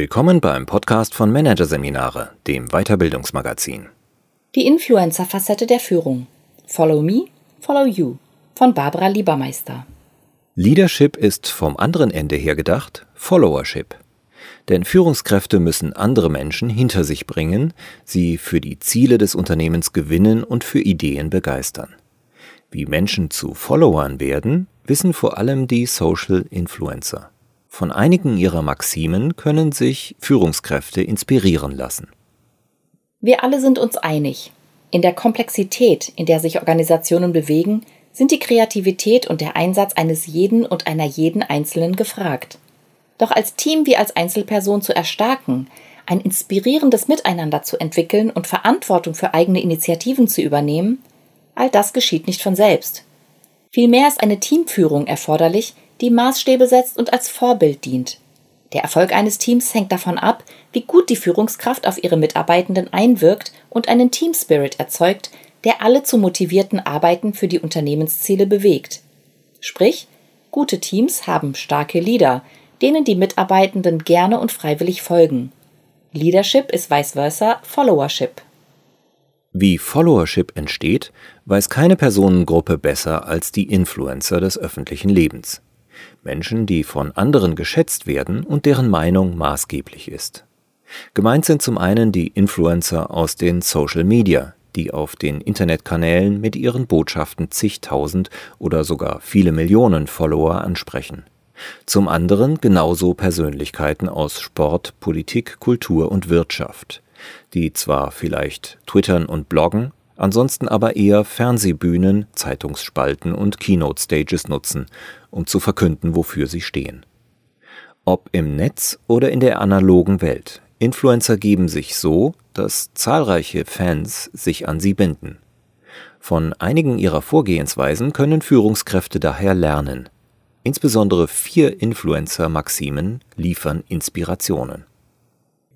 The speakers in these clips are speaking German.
Willkommen beim Podcast von Managerseminare, dem Weiterbildungsmagazin. Die Influencer-Facette der Führung. Follow Me, Follow You von Barbara Liebermeister. Leadership ist vom anderen Ende her gedacht Followership. Denn Führungskräfte müssen andere Menschen hinter sich bringen, sie für die Ziele des Unternehmens gewinnen und für Ideen begeistern. Wie Menschen zu Followern werden, wissen vor allem die Social Influencer. Von einigen ihrer Maximen können sich Führungskräfte inspirieren lassen. Wir alle sind uns einig. In der Komplexität, in der sich Organisationen bewegen, sind die Kreativität und der Einsatz eines jeden und einer jeden Einzelnen gefragt. Doch als Team wie als Einzelperson zu erstarken, ein inspirierendes Miteinander zu entwickeln und Verantwortung für eigene Initiativen zu übernehmen, all das geschieht nicht von selbst. Vielmehr ist eine Teamführung erforderlich, die Maßstäbe setzt und als Vorbild dient. Der Erfolg eines Teams hängt davon ab, wie gut die Führungskraft auf ihre Mitarbeitenden einwirkt und einen Team Spirit erzeugt, der alle zu motivierten Arbeiten für die Unternehmensziele bewegt. Sprich, gute Teams haben starke Leader, denen die Mitarbeitenden gerne und freiwillig folgen. Leadership ist vice versa Followership. Wie Followership entsteht, weiß keine Personengruppe besser als die Influencer des öffentlichen Lebens. Menschen, die von anderen geschätzt werden und deren Meinung maßgeblich ist. Gemeint sind zum einen die Influencer aus den Social Media, die auf den Internetkanälen mit ihren Botschaften zigtausend oder sogar viele Millionen Follower ansprechen. Zum anderen genauso Persönlichkeiten aus Sport, Politik, Kultur und Wirtschaft, die zwar vielleicht twittern und bloggen, ansonsten aber eher Fernsehbühnen, Zeitungsspalten und Keynote-Stages nutzen, um zu verkünden, wofür sie stehen. Ob im Netz oder in der analogen Welt, Influencer geben sich so, dass zahlreiche Fans sich an sie binden. Von einigen ihrer Vorgehensweisen können Führungskräfte daher lernen. Insbesondere vier Influencer-Maximen liefern Inspirationen.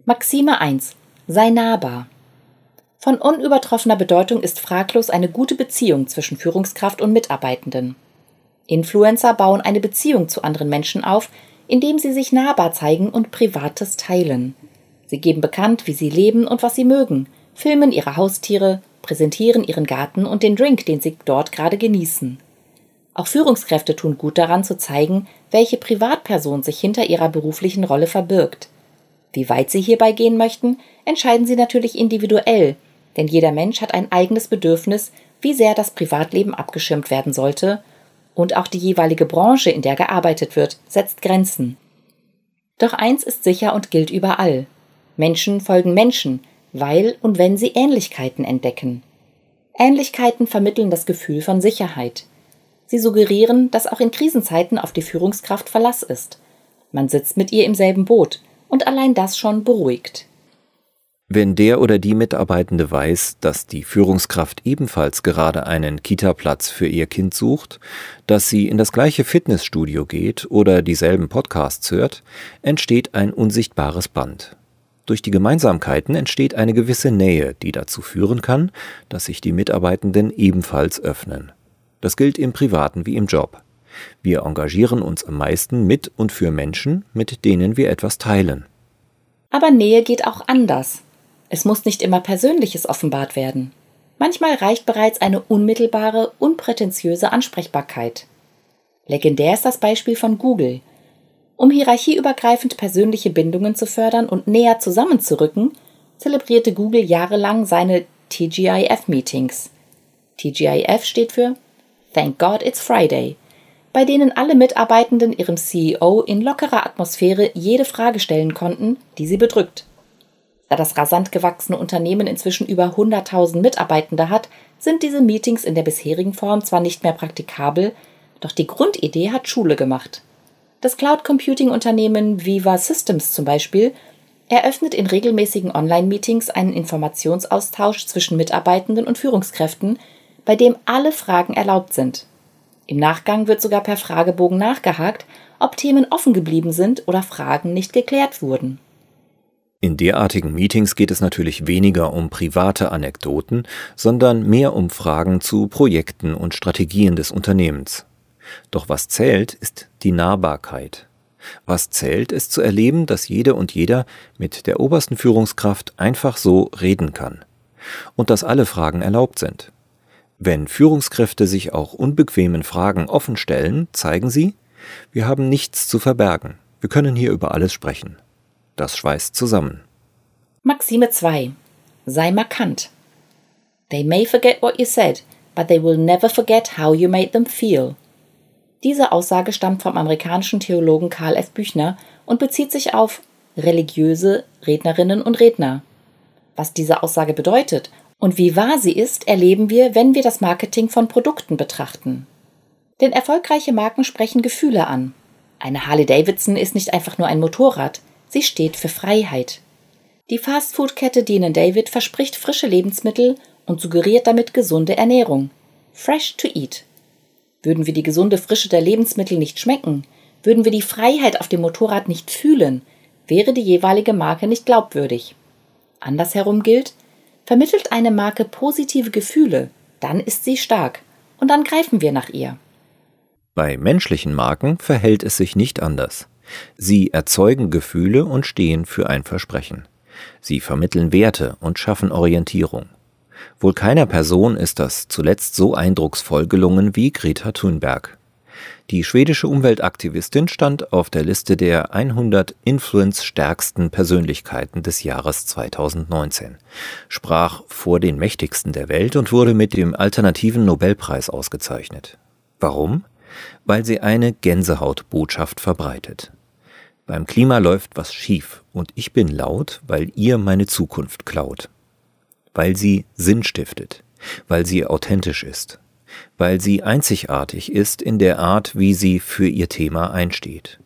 Maxime 1. Sei nahbar. Von unübertroffener Bedeutung ist fraglos eine gute Beziehung zwischen Führungskraft und Mitarbeitenden. Influencer bauen eine Beziehung zu anderen Menschen auf, indem sie sich nahbar zeigen und Privates teilen. Sie geben bekannt, wie sie leben und was sie mögen, filmen ihre Haustiere, präsentieren ihren Garten und den Drink, den sie dort gerade genießen. Auch Führungskräfte tun gut daran zu zeigen, welche Privatperson sich hinter ihrer beruflichen Rolle verbirgt. Wie weit sie hierbei gehen möchten, entscheiden sie natürlich individuell, denn jeder Mensch hat ein eigenes Bedürfnis, wie sehr das Privatleben abgeschirmt werden sollte, und auch die jeweilige Branche, in der gearbeitet wird, setzt Grenzen. Doch eins ist sicher und gilt überall. Menschen folgen Menschen, weil und wenn sie Ähnlichkeiten entdecken. Ähnlichkeiten vermitteln das Gefühl von Sicherheit. Sie suggerieren, dass auch in Krisenzeiten auf die Führungskraft Verlass ist. Man sitzt mit ihr im selben Boot, und allein das schon beruhigt. Wenn der oder die Mitarbeitende weiß, dass die Führungskraft ebenfalls gerade einen Kita-Platz für ihr Kind sucht, dass sie in das gleiche Fitnessstudio geht oder dieselben Podcasts hört, entsteht ein unsichtbares Band. Durch die Gemeinsamkeiten entsteht eine gewisse Nähe, die dazu führen kann, dass sich die Mitarbeitenden ebenfalls öffnen. Das gilt im privaten wie im Job. Wir engagieren uns am meisten mit und für Menschen, mit denen wir etwas teilen. Aber Nähe geht auch anders. Es muss nicht immer Persönliches offenbart werden. Manchmal reicht bereits eine unmittelbare, unprätentiöse Ansprechbarkeit. Legendär ist das Beispiel von Google. Um hierarchieübergreifend persönliche Bindungen zu fördern und näher zusammenzurücken, zelebrierte Google jahrelang seine TGIF-Meetings. TGIF steht für Thank God It's Friday, bei denen alle Mitarbeitenden ihrem CEO in lockerer Atmosphäre jede Frage stellen konnten, die sie bedrückt. Da das rasant gewachsene Unternehmen inzwischen über 100.000 Mitarbeitende hat, sind diese Meetings in der bisherigen Form zwar nicht mehr praktikabel, doch die Grundidee hat Schule gemacht. Das Cloud Computing Unternehmen Viva Systems zum Beispiel eröffnet in regelmäßigen Online-Meetings einen Informationsaustausch zwischen Mitarbeitenden und Führungskräften, bei dem alle Fragen erlaubt sind. Im Nachgang wird sogar per Fragebogen nachgehakt, ob Themen offen geblieben sind oder Fragen nicht geklärt wurden. In derartigen Meetings geht es natürlich weniger um private Anekdoten, sondern mehr um Fragen zu Projekten und Strategien des Unternehmens. Doch was zählt, ist die Nahbarkeit. Was zählt, ist zu erleben, dass jede und jeder mit der obersten Führungskraft einfach so reden kann. Und dass alle Fragen erlaubt sind. Wenn Führungskräfte sich auch unbequemen Fragen offen stellen, zeigen sie, wir haben nichts zu verbergen. Wir können hier über alles sprechen. Das schweißt zusammen. Maxime 2. Sei markant. They may forget what you said, but they will never forget how you made them feel. Diese Aussage stammt vom amerikanischen Theologen Karl F. Büchner und bezieht sich auf religiöse Rednerinnen und Redner. Was diese Aussage bedeutet und wie wahr sie ist, erleben wir, wenn wir das Marketing von Produkten betrachten. Denn erfolgreiche Marken sprechen Gefühle an. Eine Harley Davidson ist nicht einfach nur ein Motorrad, sie steht für Freiheit. Die Fastfood-Kette Dean David verspricht frische Lebensmittel und suggeriert damit gesunde Ernährung. Fresh to eat. Würden wir die gesunde Frische der Lebensmittel nicht schmecken, würden wir die Freiheit auf dem Motorrad nicht fühlen, wäre die jeweilige Marke nicht glaubwürdig. Andersherum gilt, vermittelt eine Marke positive Gefühle, dann ist sie stark, und dann greifen wir nach ihr. Bei menschlichen Marken verhält es sich nicht anders. Sie erzeugen Gefühle und stehen für ein Versprechen. Sie vermitteln Werte und schaffen Orientierung. Wohl keiner Person ist das zuletzt so eindrucksvoll gelungen wie Greta Thunberg. Die schwedische Umweltaktivistin stand auf der Liste der 100 influence-stärksten Persönlichkeiten des Jahres 2019, sprach vor den mächtigsten der Welt und wurde mit dem alternativen Nobelpreis ausgezeichnet. Warum? Weil sie eine Gänsehautbotschaft verbreitet. Beim Klima läuft was schief und ich bin laut, weil ihr meine Zukunft klaut weil sie Sinn stiftet, weil sie authentisch ist, weil sie einzigartig ist in der Art, wie sie für ihr Thema einsteht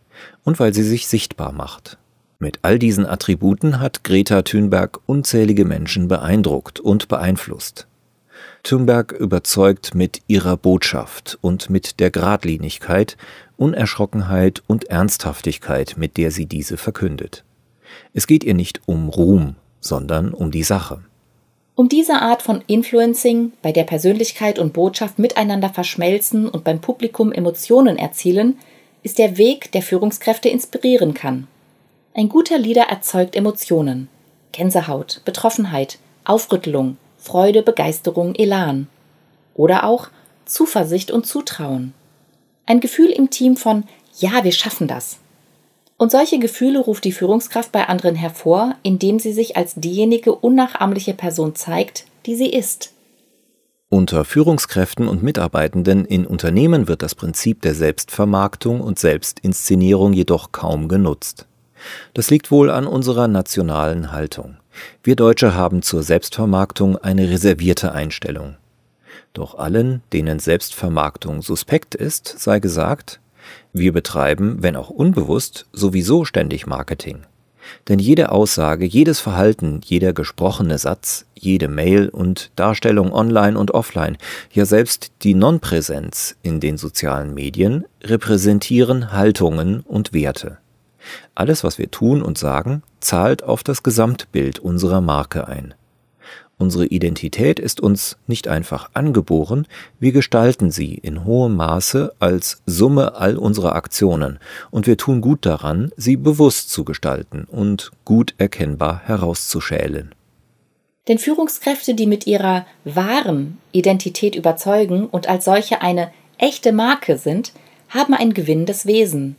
und weil sie sich sichtbar macht. Mit all diesen Attributen hat Greta Thunberg unzählige Menschen beeindruckt und beeinflusst. Thunberg überzeugt mit ihrer Botschaft und mit der Gradlinigkeit, Unerschrockenheit und Ernsthaftigkeit, mit der sie diese verkündet. Es geht ihr nicht um Ruhm, sondern um die Sache. Um diese Art von Influencing, bei der Persönlichkeit und Botschaft miteinander verschmelzen und beim Publikum Emotionen erzielen, ist der Weg, der Führungskräfte inspirieren kann. Ein guter Leader erzeugt Emotionen. Gänsehaut, Betroffenheit, Aufrüttelung, Freude, Begeisterung, Elan. Oder auch Zuversicht und Zutrauen. Ein Gefühl im Team von Ja, wir schaffen das. Und solche Gefühle ruft die Führungskraft bei anderen hervor, indem sie sich als diejenige unnachahmliche Person zeigt, die sie ist. Unter Führungskräften und Mitarbeitenden in Unternehmen wird das Prinzip der Selbstvermarktung und Selbstinszenierung jedoch kaum genutzt. Das liegt wohl an unserer nationalen Haltung. Wir Deutsche haben zur Selbstvermarktung eine reservierte Einstellung. Doch allen, denen Selbstvermarktung suspekt ist, sei gesagt, wir betreiben, wenn auch unbewusst, sowieso ständig Marketing. Denn jede Aussage, jedes Verhalten, jeder gesprochene Satz, jede Mail und Darstellung online und offline, ja selbst die Nonpräsenz in den sozialen Medien repräsentieren Haltungen und Werte. Alles, was wir tun und sagen, zahlt auf das Gesamtbild unserer Marke ein. Unsere Identität ist uns nicht einfach angeboren, wir gestalten sie in hohem Maße als Summe all unserer Aktionen, und wir tun gut daran, sie bewusst zu gestalten und gut erkennbar herauszuschälen. Denn Führungskräfte, die mit ihrer wahren Identität überzeugen und als solche eine echte Marke sind, haben ein gewinnendes Wesen,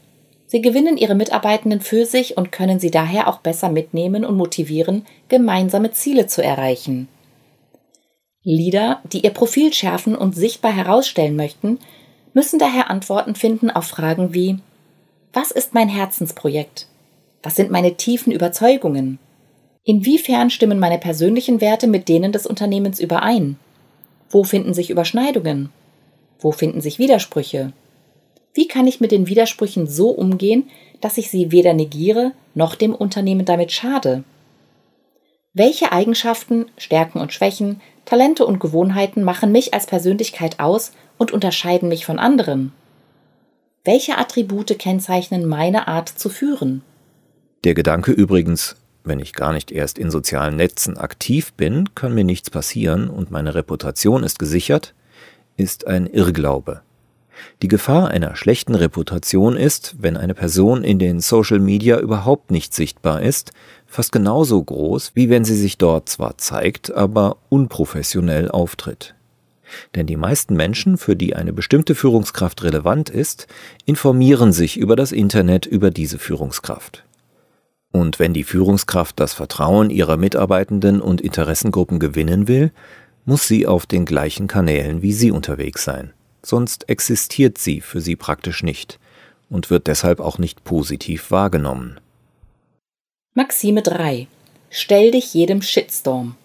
Sie gewinnen ihre Mitarbeitenden für sich und können sie daher auch besser mitnehmen und motivieren, gemeinsame Ziele zu erreichen. Leader, die ihr Profil schärfen und sichtbar herausstellen möchten, müssen daher Antworten finden auf Fragen wie Was ist mein Herzensprojekt? Was sind meine tiefen Überzeugungen? Inwiefern stimmen meine persönlichen Werte mit denen des Unternehmens überein? Wo finden sich Überschneidungen? Wo finden sich Widersprüche? Wie kann ich mit den Widersprüchen so umgehen, dass ich sie weder negiere noch dem Unternehmen damit schade? Welche Eigenschaften, Stärken und Schwächen, Talente und Gewohnheiten machen mich als Persönlichkeit aus und unterscheiden mich von anderen? Welche Attribute kennzeichnen meine Art zu führen? Der Gedanke übrigens, wenn ich gar nicht erst in sozialen Netzen aktiv bin, kann mir nichts passieren und meine Reputation ist gesichert, ist ein Irrglaube. Die Gefahr einer schlechten Reputation ist, wenn eine Person in den Social Media überhaupt nicht sichtbar ist, fast genauso groß, wie wenn sie sich dort zwar zeigt, aber unprofessionell auftritt. Denn die meisten Menschen, für die eine bestimmte Führungskraft relevant ist, informieren sich über das Internet über diese Führungskraft. Und wenn die Führungskraft das Vertrauen ihrer Mitarbeitenden und Interessengruppen gewinnen will, muss sie auf den gleichen Kanälen wie sie unterwegs sein. Sonst existiert sie für sie praktisch nicht und wird deshalb auch nicht positiv wahrgenommen. Maxime 3. Stell dich jedem Shitstorm.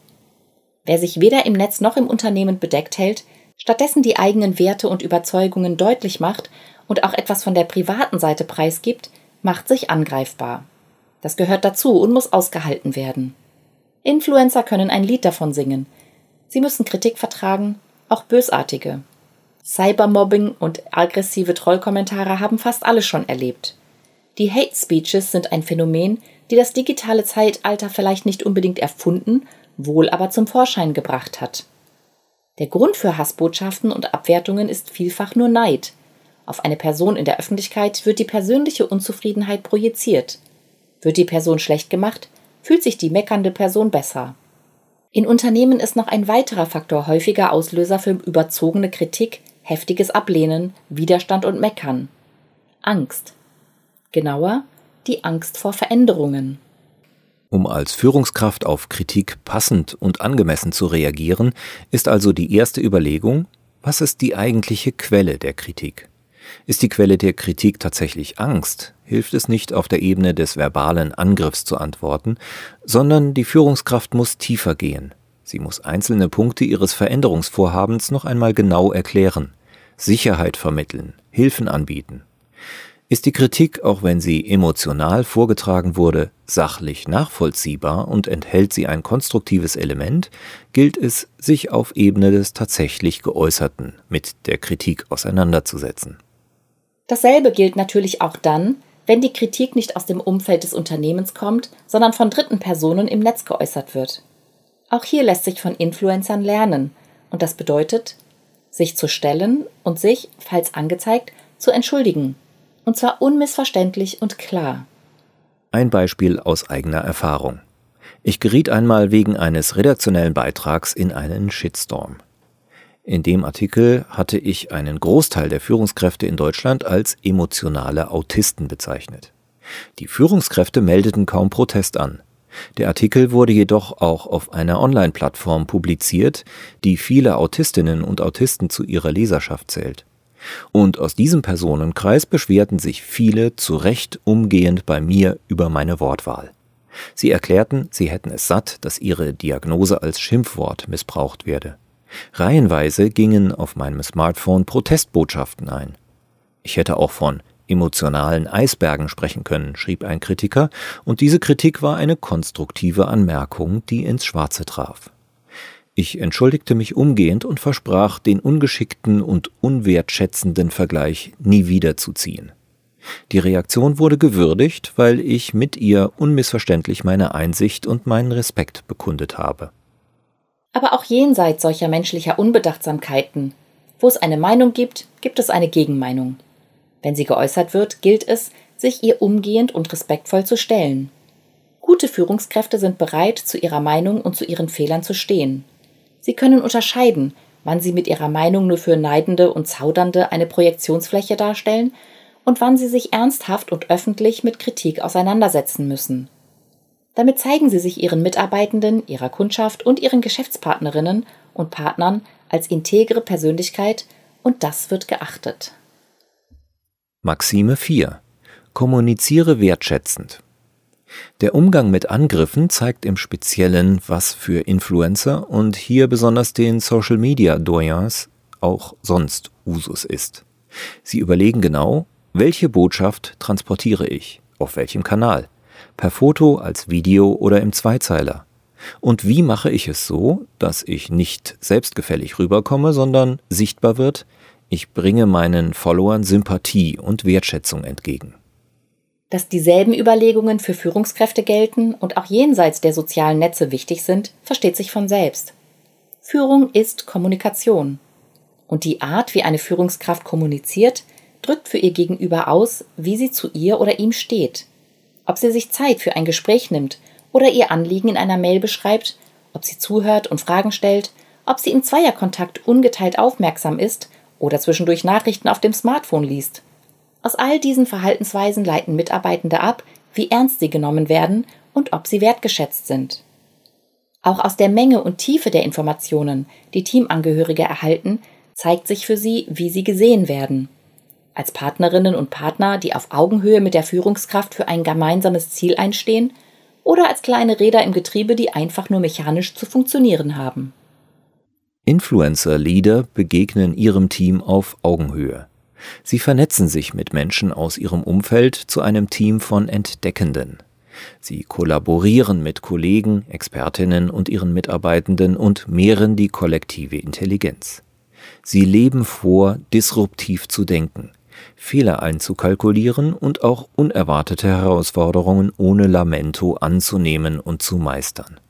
Wer sich weder im Netz noch im Unternehmen bedeckt hält, stattdessen die eigenen Werte und Überzeugungen deutlich macht und auch etwas von der privaten Seite preisgibt, macht sich angreifbar. Das gehört dazu und muss ausgehalten werden. Influencer können ein Lied davon singen. Sie müssen Kritik vertragen, auch bösartige. Cybermobbing und aggressive Trollkommentare haben fast alle schon erlebt. Die Hate Speeches sind ein Phänomen, die das digitale Zeitalter vielleicht nicht unbedingt erfunden, wohl aber zum Vorschein gebracht hat. Der Grund für Hassbotschaften und Abwertungen ist vielfach nur Neid. Auf eine Person in der Öffentlichkeit wird die persönliche Unzufriedenheit projiziert. Wird die Person schlecht gemacht, fühlt sich die meckernde Person besser. In Unternehmen ist noch ein weiterer Faktor häufiger Auslöser für überzogene Kritik, heftiges Ablehnen, Widerstand und Meckern. Angst. Genauer, die Angst vor Veränderungen. Um als Führungskraft auf Kritik passend und angemessen zu reagieren, ist also die erste Überlegung, was ist die eigentliche Quelle der Kritik? Ist die Quelle der Kritik tatsächlich Angst, hilft es nicht auf der Ebene des verbalen Angriffs zu antworten, sondern die Führungskraft muss tiefer gehen. Sie muss einzelne Punkte ihres Veränderungsvorhabens noch einmal genau erklären, Sicherheit vermitteln, Hilfen anbieten. Ist die Kritik, auch wenn sie emotional vorgetragen wurde, sachlich nachvollziehbar und enthält sie ein konstruktives Element, gilt es, sich auf Ebene des tatsächlich Geäußerten mit der Kritik auseinanderzusetzen. Dasselbe gilt natürlich auch dann, wenn die Kritik nicht aus dem Umfeld des Unternehmens kommt, sondern von dritten Personen im Netz geäußert wird. Auch hier lässt sich von Influencern lernen, und das bedeutet, sich zu stellen und sich, falls angezeigt, zu entschuldigen, und zwar unmissverständlich und klar. Ein Beispiel aus eigener Erfahrung. Ich geriet einmal wegen eines redaktionellen Beitrags in einen Shitstorm. In dem Artikel hatte ich einen Großteil der Führungskräfte in Deutschland als emotionale Autisten bezeichnet. Die Führungskräfte meldeten kaum Protest an. Der Artikel wurde jedoch auch auf einer Online-Plattform publiziert, die viele Autistinnen und Autisten zu ihrer Leserschaft zählt. Und aus diesem Personenkreis beschwerten sich viele zu Recht umgehend bei mir über meine Wortwahl. Sie erklärten, sie hätten es satt, dass ihre Diagnose als Schimpfwort missbraucht werde. Reihenweise gingen auf meinem Smartphone Protestbotschaften ein. Ich hätte auch von emotionalen Eisbergen sprechen können, schrieb ein Kritiker, und diese Kritik war eine konstruktive Anmerkung, die ins Schwarze traf. Ich entschuldigte mich umgehend und versprach, den ungeschickten und unwertschätzenden Vergleich nie wieder zu ziehen. Die Reaktion wurde gewürdigt, weil ich mit ihr unmissverständlich meine Einsicht und meinen Respekt bekundet habe. Aber auch jenseits solcher menschlicher Unbedachtsamkeiten, wo es eine Meinung gibt, gibt es eine Gegenmeinung. Wenn sie geäußert wird, gilt es, sich ihr umgehend und respektvoll zu stellen. Gute Führungskräfte sind bereit, zu ihrer Meinung und zu ihren Fehlern zu stehen. Sie können unterscheiden, wann sie mit ihrer Meinung nur für Neidende und Zaudernde eine Projektionsfläche darstellen und wann sie sich ernsthaft und öffentlich mit Kritik auseinandersetzen müssen. Damit zeigen sie sich ihren Mitarbeitenden, ihrer Kundschaft und ihren Geschäftspartnerinnen und Partnern als integre Persönlichkeit und das wird geachtet. Maxime 4. Kommuniziere wertschätzend. Der Umgang mit Angriffen zeigt im Speziellen, was für Influencer und hier besonders den Social Media Doyens auch sonst Usus ist. Sie überlegen genau, welche Botschaft transportiere ich, auf welchem Kanal per Foto, als Video oder im Zweizeiler. Und wie mache ich es so, dass ich nicht selbstgefällig rüberkomme, sondern sichtbar wird, ich bringe meinen Followern Sympathie und Wertschätzung entgegen. Dass dieselben Überlegungen für Führungskräfte gelten und auch jenseits der sozialen Netze wichtig sind, versteht sich von selbst. Führung ist Kommunikation. Und die Art, wie eine Führungskraft kommuniziert, drückt für ihr Gegenüber aus, wie sie zu ihr oder ihm steht. Ob sie sich Zeit für ein Gespräch nimmt oder ihr Anliegen in einer Mail beschreibt, ob sie zuhört und Fragen stellt, ob sie im Zweierkontakt ungeteilt aufmerksam ist oder zwischendurch Nachrichten auf dem Smartphone liest. Aus all diesen Verhaltensweisen leiten Mitarbeitende ab, wie ernst sie genommen werden und ob sie wertgeschätzt sind. Auch aus der Menge und Tiefe der Informationen, die Teamangehörige erhalten, zeigt sich für sie, wie sie gesehen werden. Als Partnerinnen und Partner, die auf Augenhöhe mit der Führungskraft für ein gemeinsames Ziel einstehen, oder als kleine Räder im Getriebe, die einfach nur mechanisch zu funktionieren haben. Influencer-Leader begegnen ihrem Team auf Augenhöhe. Sie vernetzen sich mit Menschen aus ihrem Umfeld zu einem Team von Entdeckenden. Sie kollaborieren mit Kollegen, Expertinnen und ihren Mitarbeitenden und mehren die kollektive Intelligenz. Sie leben vor, disruptiv zu denken, Fehler einzukalkulieren und auch unerwartete Herausforderungen ohne Lamento anzunehmen und zu meistern.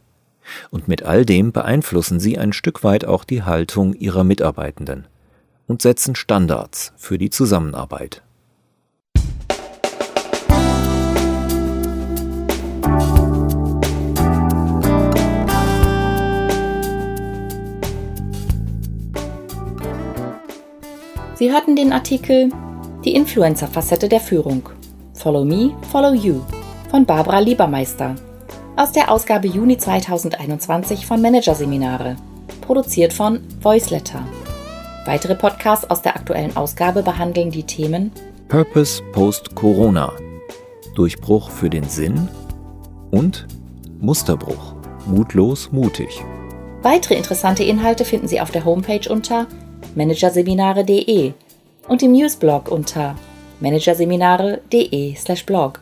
Und mit all dem beeinflussen sie ein Stück weit auch die Haltung ihrer Mitarbeitenden und setzen Standards für die Zusammenarbeit. Sie hörten den Artikel Die Influencer-Facette der Führung. Follow Me, Follow You von Barbara Liebermeister aus der Ausgabe Juni 2021 von Managerseminare, produziert von Voiceletter. Weitere Podcasts aus der aktuellen Ausgabe behandeln die Themen Purpose Post Corona, Durchbruch für den Sinn und Musterbruch, mutlos mutig. Weitere interessante Inhalte finden Sie auf der Homepage unter managerseminare.de und im Newsblog unter managerseminare.de/blog.